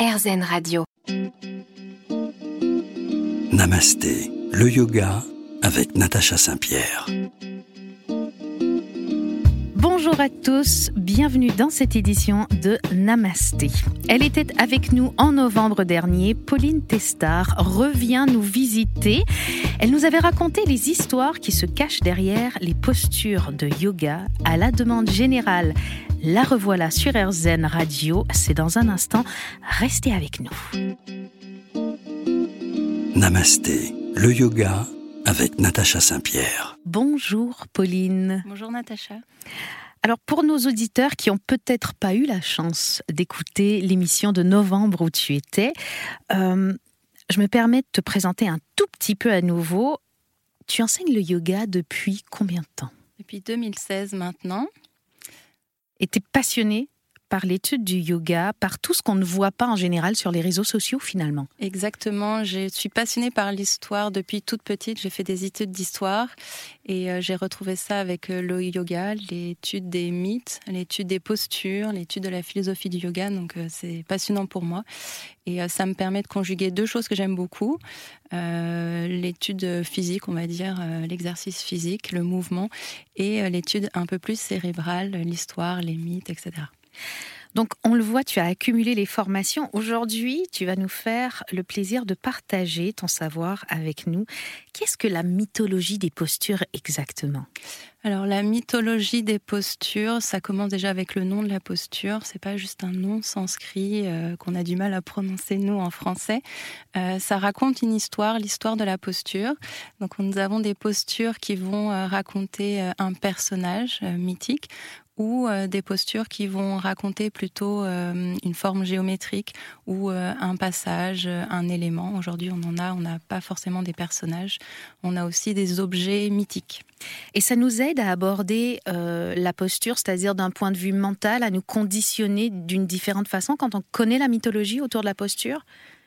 RZN Radio. Namasté, le yoga avec Natacha Saint-Pierre. Bonjour à tous, bienvenue dans cette édition de Namasté. Elle était avec nous en novembre dernier. Pauline Testard revient nous visiter. Elle nous avait raconté les histoires qui se cachent derrière les postures de yoga à la demande générale la revoilà sur RZN Radio. C'est dans un instant. Restez avec nous. Namasté, le yoga avec Natacha Saint-Pierre. Bonjour Pauline. Bonjour Natacha. Alors pour nos auditeurs qui ont peut-être pas eu la chance d'écouter l'émission de novembre où tu étais, euh, je me permets de te présenter un tout petit peu à nouveau. Tu enseignes le yoga depuis combien de temps? Depuis 2016 maintenant était passionné par l'étude du yoga, par tout ce qu'on ne voit pas en général sur les réseaux sociaux finalement. Exactement, je suis passionnée par l'histoire. Depuis toute petite, j'ai fait des études d'histoire et euh, j'ai retrouvé ça avec euh, le yoga, l'étude des mythes, l'étude des postures, l'étude de la philosophie du yoga, donc euh, c'est passionnant pour moi. Et ça me permet de conjuguer deux choses que j'aime beaucoup, l'étude physique, on va dire, l'exercice physique, le mouvement et l'étude un peu plus cérébrale, l'histoire, les mythes, etc. Donc on le voit, tu as accumulé les formations. Aujourd'hui, tu vas nous faire le plaisir de partager ton savoir avec nous. Qu'est-ce que la mythologie des postures exactement? Alors la mythologie des postures, ça commence déjà avec le nom de la posture. C'est pas juste un nom sanscrit euh, qu'on a du mal à prononcer nous en français. Euh, ça raconte une histoire, l'histoire de la posture. Donc nous avons des postures qui vont euh, raconter un personnage mythique ou euh, des postures qui vont raconter plutôt euh, une forme géométrique ou euh, un passage, un élément. Aujourd'hui, on en a, on n'a pas forcément des personnages, on a aussi des objets mythiques. Et ça nous aide à aborder la posture, c'est-à-dire d'un point de vue mental, à nous conditionner d'une différente façon quand on connaît la mythologie autour de la posture?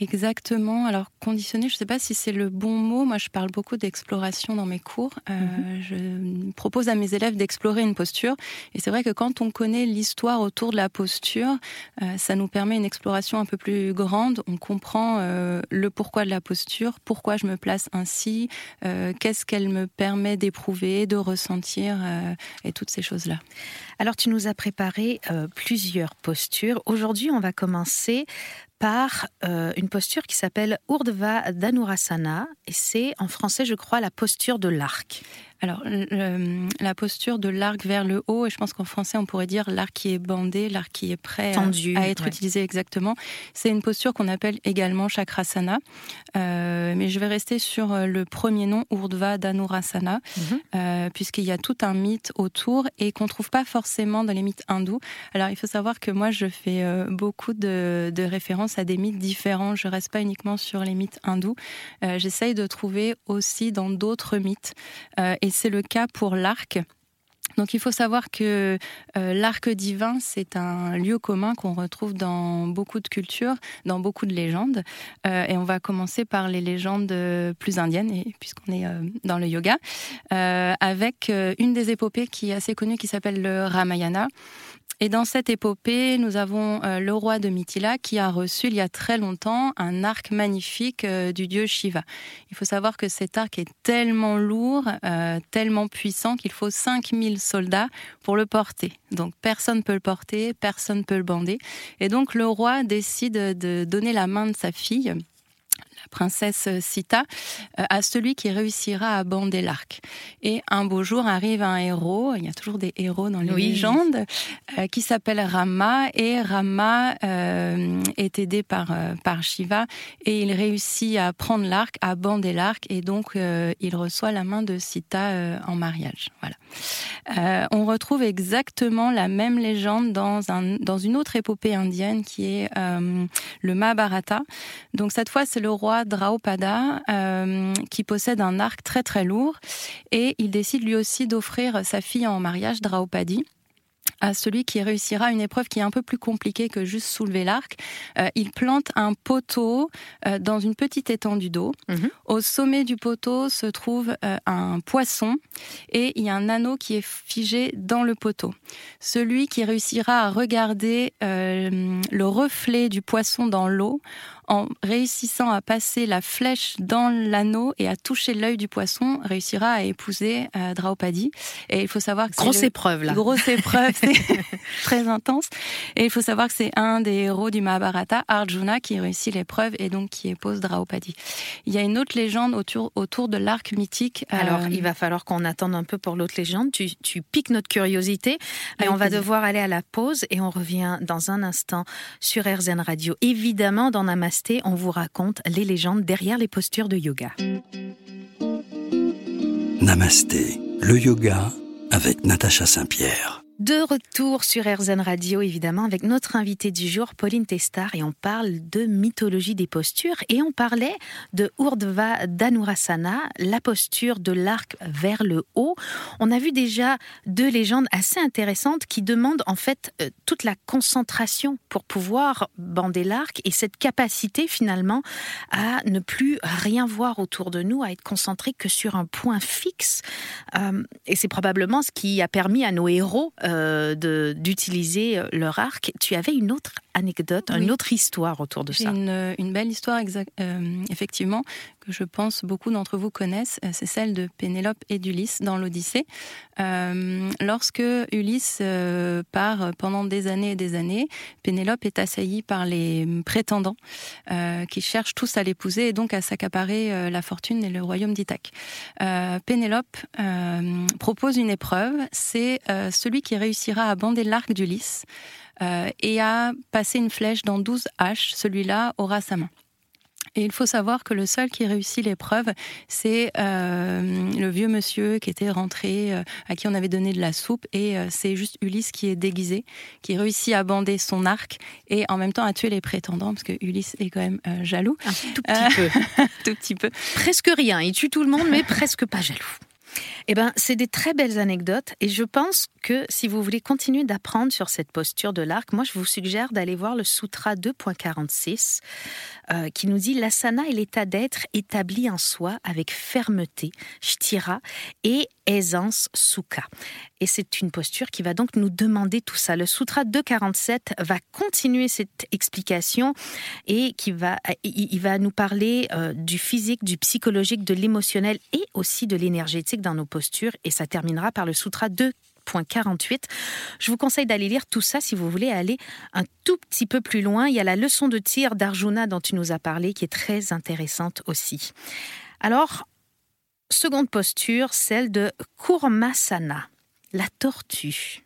Exactement. Alors conditionner, je ne sais pas si c'est le bon mot. Moi, je parle beaucoup d'exploration dans mes cours. Euh, mhm. Je propose à mes élèves d'explorer une posture. Et c'est vrai que quand on connaît l'histoire autour de la posture, euh, ça nous permet une exploration un peu plus grande. On comprend euh, le pourquoi de la posture, pourquoi je me place ainsi, qu'est-ce qu'elle me permet d'éprouver, de ressentir, et toutes ces choses-là. Alors, tu nous as préparé plusieurs postures. Aujourd'hui, on va commencer par euh, une posture qui s'appelle Urdhva Dhanurasana et c'est en français je crois la posture de l'arc. Alors, la posture de l'arc vers le haut, et je pense qu'en français, on pourrait dire l'arc qui est bandé, l'arc qui est prêt à, être utilisé exactement. C'est une posture qu'on appelle également chakrasana. Euh, mais je vais rester sur euh, le premier nom, Urdhva Dhanurasana, mhm. euh, puisqu'il y a tout un mythe autour et qu'on trouve pas forcément dans les mythes hindous. Alors, il faut savoir que moi, je fais beaucoup de, de, références à des mythes différents. Je reste pas uniquement sur les mythes hindous. J'essaye de trouver aussi dans d'autres mythes et c'est le cas pour l'arc. Donc il faut savoir que euh, l'arc divin, c'est un lieu commun qu'on retrouve dans beaucoup de cultures, dans beaucoup de légendes. Euh, et on va commencer par les légendes plus indiennes, puisqu'on est euh, dans le yoga, avec une des épopées qui est assez connue qui s'appelle le Ramayana. Et dans cette épopée, nous avons euh, le roi de Mithila qui a reçu il y a très longtemps un arc magnifique euh, du dieu Shiva. Il faut savoir que cet arc est tellement lourd, euh, tellement puissant qu'il faut 5000 soldats pour le porter. Donc personne ne peut le porter, personne ne peut le bander. Et donc le roi décide de donner la main de sa fille princesse Sita, euh, à celui qui réussira à bander l'arc. Et un beau jour arrive un héros, il y a toujours des héros dans les légendes, euh, qui s'appelle Rama, et Rama euh, est aidé par, par Shiva, et il réussit à prendre l'arc, à bander l'arc, et donc il reçoit la main de Sita en mariage. Voilà. on retrouve exactement la même légende dans, un, dans une autre épopée indienne qui est le Mahabharata. Donc cette fois, c'est le roi Draupada euh, qui possède un arc très très lourd et il décide lui aussi d'offrir sa fille en mariage, Draupadi. à celui qui réussira une épreuve qui est un peu plus compliquée que juste soulever l'arc. Euh, il plante un poteau euh, dans une petite étendue d'eau. Mhm. Au sommet du poteau se trouve euh, un poisson et il y a un anneau qui est figé dans le poteau. Celui qui réussira à regarder le reflet du poisson dans l'eau en réussissant à passer la flèche dans l'anneau et à toucher l'œil du poisson, réussira à épouser euh, Draupadi. Et il faut savoir que grosse épreuve là. Grosse épreuve, c'est très intense. Et il faut savoir que c'est un des héros du Mahabharata, Arjuna, qui réussit l'épreuve et donc qui épouse Draupadi. Il y a une autre légende autour, autour de l'arc mythique. Alors, euh, il va falloir qu'on attende un peu pour l'autre légende. Tu, tu piques notre curiosité, mais on va devoir aller à la pause et on revient dans un instant sur RZN Radio. Évidemment, dans Namaste on vous raconte les légendes derrière les postures de yoga. Namasté, le yoga avec Natacha Saint-Pierre. De retour sur RZN Radio, évidemment, avec notre invité du jour, Pauline Testar, et on parle de mythologie des postures, et on parlait de Urdhva Dhanurasana, la posture de l'arc vers le haut. On a vu déjà deux légendes assez intéressantes qui demandent en fait euh, toute la concentration pour pouvoir bander l'arc, et cette capacité finalement à ne plus rien voir autour de nous, à être concentré que sur un point fixe. Euh, et c'est probablement ce qui a permis à nos héros euh, d'utiliser euh, leur arc. Tu avais une autre anecdote, une autre histoire autour de ça. Une, une belle histoire, euh, effectivement, je pense beaucoup d'entre vous connaissent. C'est celle de Pénélope et d'Ulysse dans l'Odyssée. lorsque Ulysse part pendant des années et des années, Pénélope est assaillie par les prétendants qui cherchent tous à l'épouser et donc à s'accaparer la fortune et le royaume d'Ithaque. Pénélope propose une épreuve, c'est celui qui réussira à bander l'arc d'Ulysse euh, et à passer une flèche dans 12 haches, celui-là aura sa main. Et il faut savoir que le seul qui réussit l'épreuve, c'est euh, le vieux monsieur qui était rentré, euh, à qui on avait donné de la soupe, et c'est juste Ulysse qui est déguisé, qui réussit à bander son arc et en même temps à tuer les prétendants, parce que Ulysse est quand même jaloux. Un tout petit peu. tout petit peu. Presque rien. Il tue tout le monde, mais presque pas jaloux. Eh ben, c'est des très belles anecdotes et je pense que si vous voulez continuer d'apprendre sur cette posture de l'arc, moi je vous suggère d'aller voir le Sutra 2.46 euh, qui nous dit l'asana est l'état d'être établi en soi avec fermeté, shtira, et aisance, sukha. Et c'est une posture qui va donc nous demander tout ça. Le Sutra 247 va continuer cette explication et qui va, il va nous parler euh, du physique, du psychologique, de l'émotionnel et aussi de l'énergétique dans nos postures. Et ça terminera par le Sutra 2 48. Je vous conseille d'aller lire tout ça si vous voulez aller un tout petit peu plus loin. Il y a la leçon de tir d'Arjuna dont tu nous as parlé qui est très intéressante aussi. Alors, seconde posture, celle de Kurmasana, la tortue.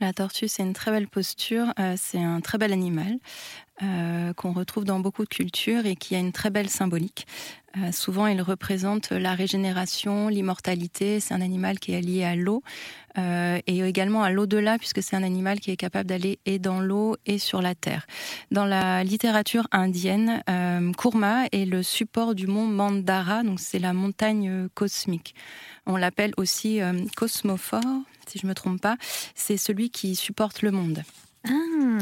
La tortue, c'est une très belle posture, euh, c'est un très bel animal euh, qu'on retrouve dans beaucoup de cultures et qui a une très belle symbolique. Euh, souvent, il représente la régénération, l'immortalité. C'est un animal qui est lié à l'eau euh, et également à l'au-delà, puisque c'est un animal qui est capable d'aller et dans l'eau et sur la terre. Dans la littérature indienne, Kurma est le support du mont Mandara, donc c'est la montagne cosmique. On l'appelle aussi cosmophore, si je ne me trompe pas. C'est celui qui supporte le monde. Ah.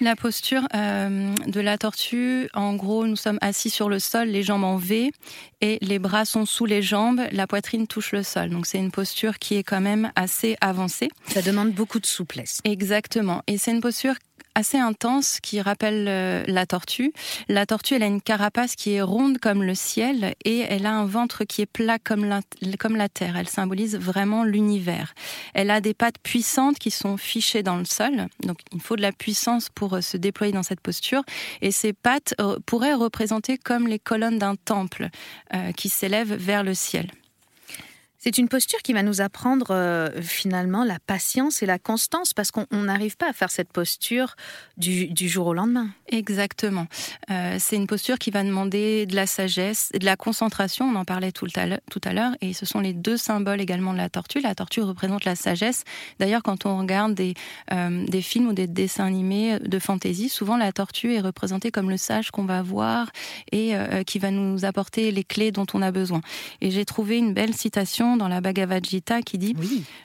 La posture euh, de la tortue, en gros, nous sommes assis sur le sol, les jambes en V et les bras sont sous les jambes, la poitrine touche le sol. Donc c'est une posture qui est quand même assez avancée. Ça demande beaucoup de souplesse. Exactement. Et c'est une posture assez intense qui rappelle euh, la tortue. La tortue, elle a une carapace qui est ronde comme le ciel et elle a un ventre qui est plat comme la, comme la terre. Elle symbolise vraiment l'univers. Elle a des pattes puissantes qui sont fichées dans le sol. Donc il faut de la puissance pour euh, se déployer dans cette posture. Et ces pattes euh, pourraient représenter comme les colonnes d'un temple qui s'élève vers le ciel. C'est une posture qui va nous apprendre euh, finalement la patience et la constance parce qu'on n'arrive pas à faire cette posture du, jour au lendemain. Exactement. Euh, c'est une posture qui va demander de la sagesse de la concentration. On en parlait tout à l'heure et ce sont les deux symboles également de la tortue. La tortue représente la sagesse. D'ailleurs, quand on regarde des, euh, des films ou des dessins animés de fantaisie, souvent la tortue est représentée comme le sage qu'on va voir et qui va nous apporter les clés dont on a besoin. Et j'ai trouvé une belle citation dans la Bhagavad Gita qui dit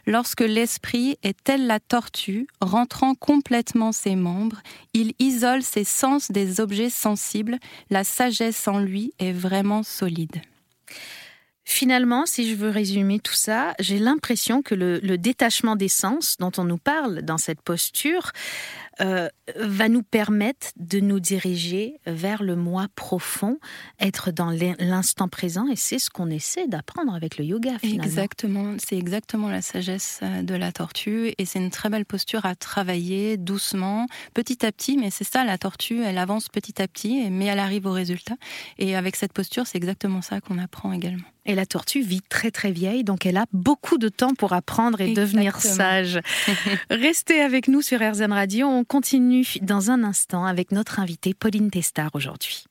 Lorsque l'esprit est tel la tortue, rentrant complètement ses membres, il isole ses sens des objets sensibles, la sagesse en lui est vraiment solide. Finalement, si je veux résumer tout ça, j'ai l'impression que le, le, détachement des sens dont on nous parle dans cette posture euh, va nous permettre de nous diriger vers le moi profond, être dans l'instant présent, et c'est ce qu'on essaie d'apprendre avec le yoga. Finalement. Exactement, c'est exactement la sagesse euh, de la tortue, et c'est une très belle posture à travailler doucement, petit à petit, mais c'est ça, la tortue, elle avance petit à petit, mais elle arrive au résultat. Et avec cette posture, c'est exactement ça qu'on apprend également. Et la tortue vit très très vieille, donc elle a beaucoup de temps pour apprendre et devenir sage. Restez avec nous sur RZN Radio. On continue dans un instant avec notre invitée Pauline Testard aujourd'hui.